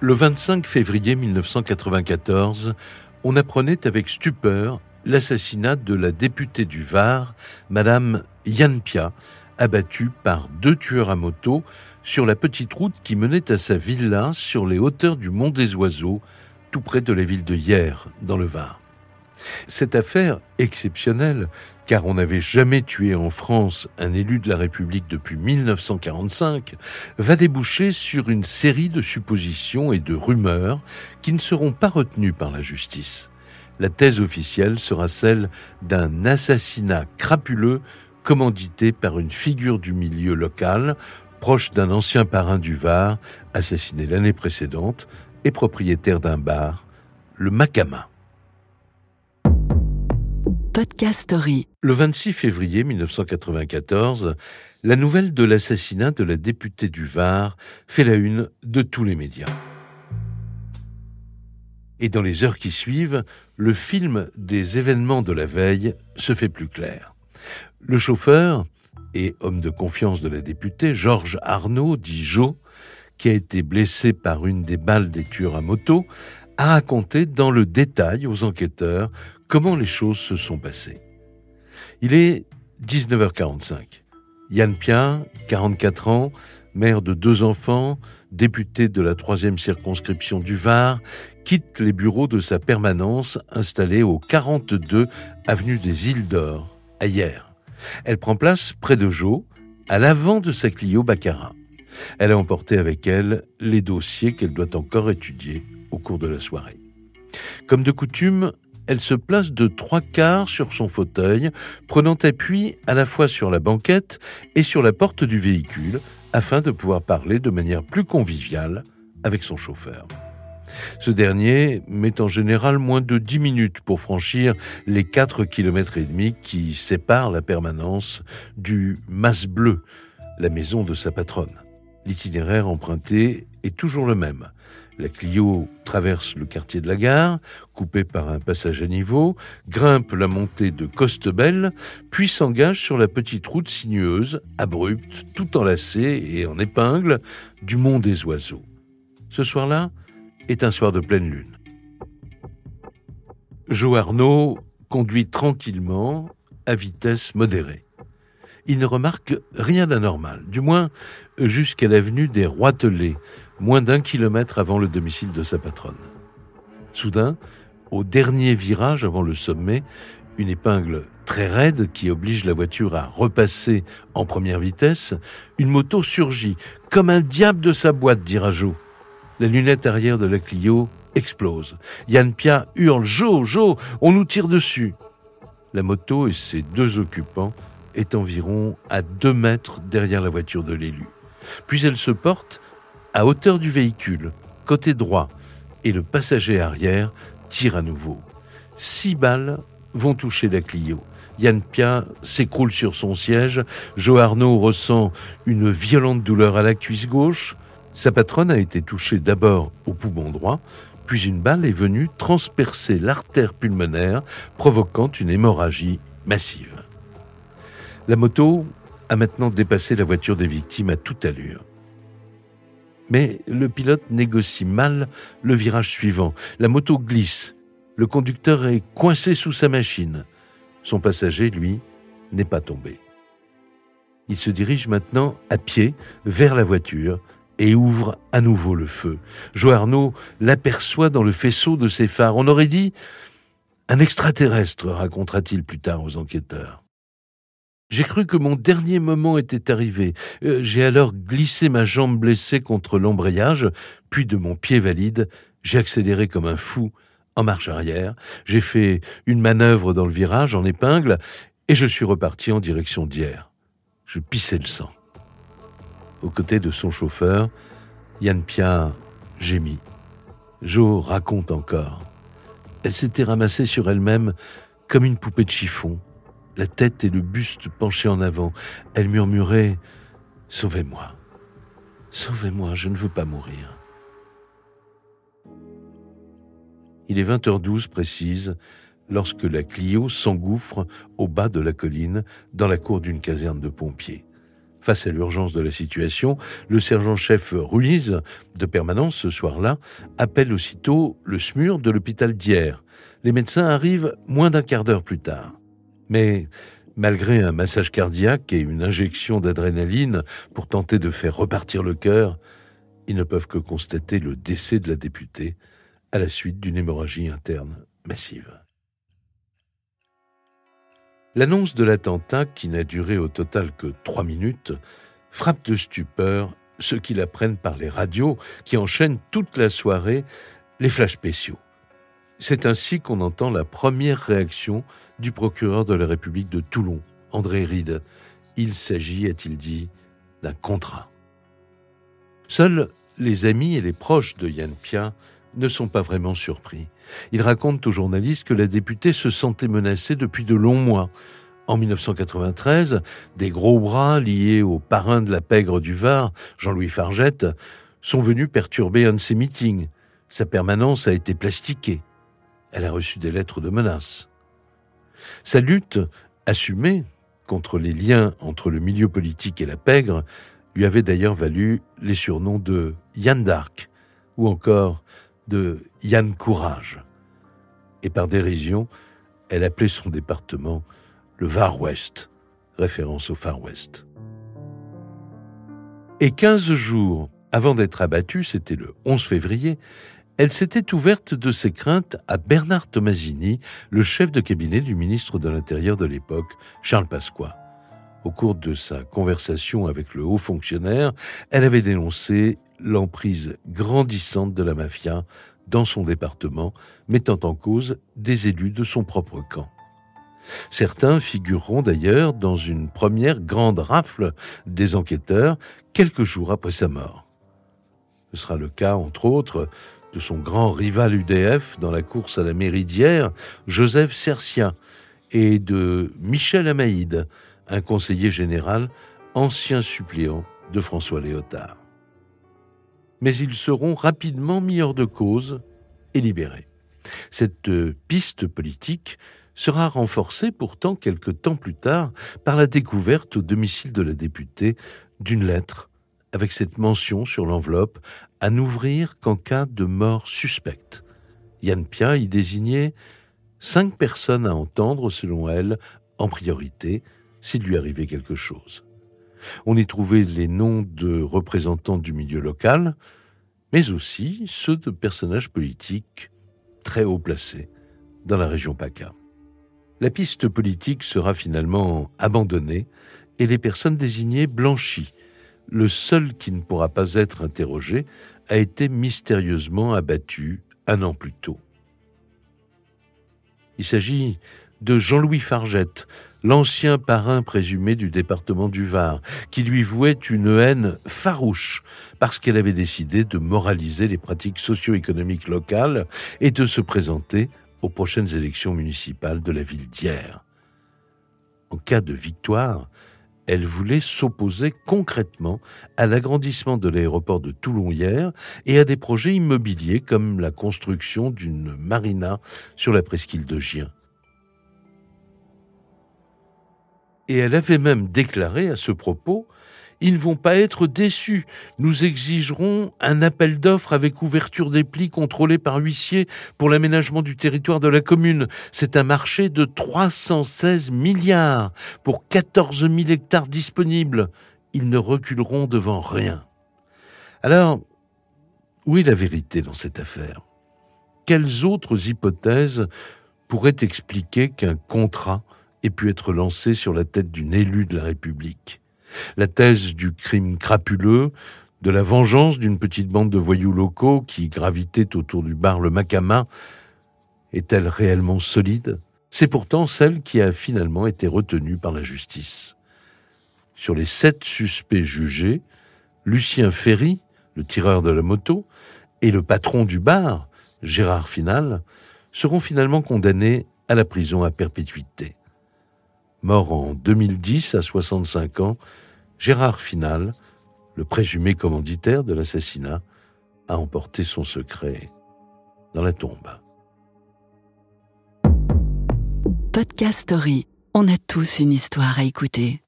Le 25 février 1994, on apprenait avec stupeur l'assassinat de la députée du Var, Madame Yann Pia, abattue par deux tueurs à moto sur la petite route qui menait à sa villa sur les hauteurs du Mont des Oiseaux, tout près de la ville de Hyères, dans le Var. Cette affaire exceptionnelle, car on n'avait jamais tué en France un élu de la République depuis 1945, va déboucher sur une série de suppositions et de rumeurs qui ne seront pas retenues par la justice. La thèse officielle sera celle d'un assassinat crapuleux commandité par une figure du milieu local, proche d'un ancien parrain du Var, assassiné l'année précédente et propriétaire d'un bar, le Macama. Le 26 février 1994, la nouvelle de l'assassinat de la députée du Var fait la une de tous les médias. Et dans les heures qui suivent, le film des événements de la veille se fait plus clair. Le chauffeur et homme de confiance de la députée, Georges Arnaud, dit Jo, qui a été blessé par une des balles des tueurs à moto, a raconté dans le détail aux enquêteurs comment les choses se sont passées. Il est 19h45. Yann Pia, 44 ans, mère de deux enfants, député de la troisième circonscription du Var, quitte les bureaux de sa permanence installée au 42 avenue des Îles d'Or, à Hier. Elle prend place près de Jo, à l'avant de sa Clio Baccarat. Elle a emporté avec elle les dossiers qu'elle doit encore étudier au cours de la soirée. Comme de coutume, elle se place de trois quarts sur son fauteuil, prenant appui à la fois sur la banquette et sur la porte du véhicule, afin de pouvoir parler de manière plus conviviale avec son chauffeur. Ce dernier met en général moins de dix minutes pour franchir les quatre kilomètres et demi qui séparent la permanence du Mas Bleu, la maison de sa patronne. L'itinéraire emprunté est toujours le même. La Clio traverse le quartier de la gare, coupé par un passage à niveau, grimpe la montée de Costebelle, puis s'engage sur la petite route sinueuse, abrupte, tout enlacée et en épingle, du Mont des Oiseaux. Ce soir-là est un soir de pleine lune. Joe Arnaud conduit tranquillement, à vitesse modérée. Il ne remarque rien d'anormal, du moins jusqu'à l'avenue des Roitelets, moins d'un kilomètre avant le domicile de sa patronne. Soudain, au dernier virage avant le sommet, une épingle très raide qui oblige la voiture à repasser en première vitesse, une moto surgit, comme un diable de sa boîte, dira Joe. La lunette arrière de la Clio explose. Yann Pia hurle Jo, Jo, on nous tire dessus. La moto et ses deux occupants est environ à deux mètres derrière la voiture de l'élu. Puis elle se porte à hauteur du véhicule, côté droit, et le passager arrière tire à nouveau. Six balles vont toucher la Clio. Yann Pia s'écroule sur son siège. Joe Arnaud ressent une violente douleur à la cuisse gauche. Sa patronne a été touchée d'abord au poumon droit, puis une balle est venue transpercer l'artère pulmonaire, provoquant une hémorragie massive. La moto a maintenant dépassé la voiture des victimes à toute allure. Mais le pilote négocie mal le virage suivant. La moto glisse. Le conducteur est coincé sous sa machine. Son passager, lui, n'est pas tombé. Il se dirige maintenant à pied vers la voiture et ouvre à nouveau le feu. Joe Arnaud l'aperçoit dans le faisceau de ses phares. On aurait dit un extraterrestre, racontera-t-il plus tard aux enquêteurs. J'ai cru que mon dernier moment était arrivé. Euh, j'ai alors glissé ma jambe blessée contre l'embrayage, puis de mon pied valide, j'ai accéléré comme un fou en marche arrière. J'ai fait une manœuvre dans le virage en épingle et je suis reparti en direction d'hier. Je pissais le sang. Aux côtés de son chauffeur, Yann Pia gémit. Jo raconte encore. Elle s'était ramassée sur elle-même comme une poupée de chiffon la tête et le buste penchés en avant. Elle murmurait Sauvez-moi, sauvez-moi, je ne veux pas mourir. Il est 20h12 précise lorsque la Clio s'engouffre au bas de la colline dans la cour d'une caserne de pompiers. Face à l'urgence de la situation, le sergent-chef Ruiz, de permanence ce soir-là, appelle aussitôt le SMUR de l'hôpital d'hier. Les médecins arrivent moins d'un quart d'heure plus tard. Mais malgré un massage cardiaque et une injection d'adrénaline pour tenter de faire repartir le cœur, ils ne peuvent que constater le décès de la députée à la suite d'une hémorragie interne massive. L'annonce de l'attentat, qui n'a duré au total que trois minutes, frappe de stupeur ceux qui l'apprennent par les radios, qui enchaînent toute la soirée les flashs spéciaux. C'est ainsi qu'on entend la première réaction du procureur de la République de Toulon, André Ride. Il s'agit, a-t-il dit, d'un contrat. Seuls les amis et les proches de Yann Pia ne sont pas vraiment surpris. Ils racontent aux journalistes que la députée se sentait menacée depuis de longs mois. En 1993, des gros bras liés au parrain de la pègre du Var, Jean-Louis Fargette, sont venus perturber un de ses meetings. Sa permanence a été plastiquée. Elle a reçu des lettres de menaces. Sa lutte, assumée contre les liens entre le milieu politique et la pègre, lui avait d'ailleurs valu les surnoms de Yann d'Arc ou encore de Yann Courage. Et par dérision, elle appelait son département le Var West, référence au Far West. Et quinze jours avant d'être abattue, c'était le 11 février, elle s'était ouverte de ses craintes à Bernard Tomasini, le chef de cabinet du ministre de l'Intérieur de l'époque, Charles Pasqua. Au cours de sa conversation avec le haut fonctionnaire, elle avait dénoncé l'emprise grandissante de la mafia dans son département, mettant en cause des élus de son propre camp. Certains figureront d'ailleurs dans une première grande rafle des enquêteurs quelques jours après sa mort. Ce sera le cas, entre autres, de son grand rival UDF dans la course à la d'hier, Joseph Cercia, et de Michel Amaïde, un conseiller général, ancien suppléant de François Léotard mais ils seront rapidement mis hors de cause et libérés. Cette euh, piste politique sera renforcée pourtant quelque temps plus tard par la découverte au domicile de la députée d'une lettre avec cette mention sur l'enveloppe à n'ouvrir qu'en cas de mort suspecte. Yann Pia y désignait cinq personnes à entendre, selon elle, en priorité, s'il lui arrivait quelque chose. On y trouvait les noms de représentants du milieu local, mais aussi ceux de personnages politiques très haut placés dans la région PACA. La piste politique sera finalement abandonnée et les personnes désignées blanchies. Le seul qui ne pourra pas être interrogé a été mystérieusement abattu un an plus tôt. Il s'agit de Jean-Louis Fargette, l'ancien parrain présumé du département du Var, qui lui vouait une haine farouche parce qu'elle avait décidé de moraliser les pratiques socio-économiques locales et de se présenter aux prochaines élections municipales de la ville d'hier. En cas de victoire, elle voulait s'opposer concrètement à l'agrandissement de l'aéroport de Toulon hier et à des projets immobiliers comme la construction d'une marina sur la presqu'île de Gien. Et elle avait même déclaré à ce propos ils ne vont pas être déçus. Nous exigerons un appel d'offres avec ouverture des plis contrôlés par huissier pour l'aménagement du territoire de la commune. C'est un marché de 316 milliards pour 14 000 hectares disponibles. Ils ne reculeront devant rien. Alors, où est la vérité dans cette affaire? Quelles autres hypothèses pourraient expliquer qu'un contrat ait pu être lancé sur la tête d'une élue de la République? La thèse du crime crapuleux, de la vengeance d'une petite bande de voyous locaux qui gravitaient autour du bar Le Macama, est-elle réellement solide? C'est pourtant celle qui a finalement été retenue par la justice. Sur les sept suspects jugés, Lucien Ferry, le tireur de la moto, et le patron du bar, Gérard Final, seront finalement condamnés à la prison à perpétuité mort en 2010 à 65 ans, Gérard Final, le présumé commanditaire de l'assassinat, a emporté son secret dans la tombe. Podcast Story. On a tous une histoire à écouter.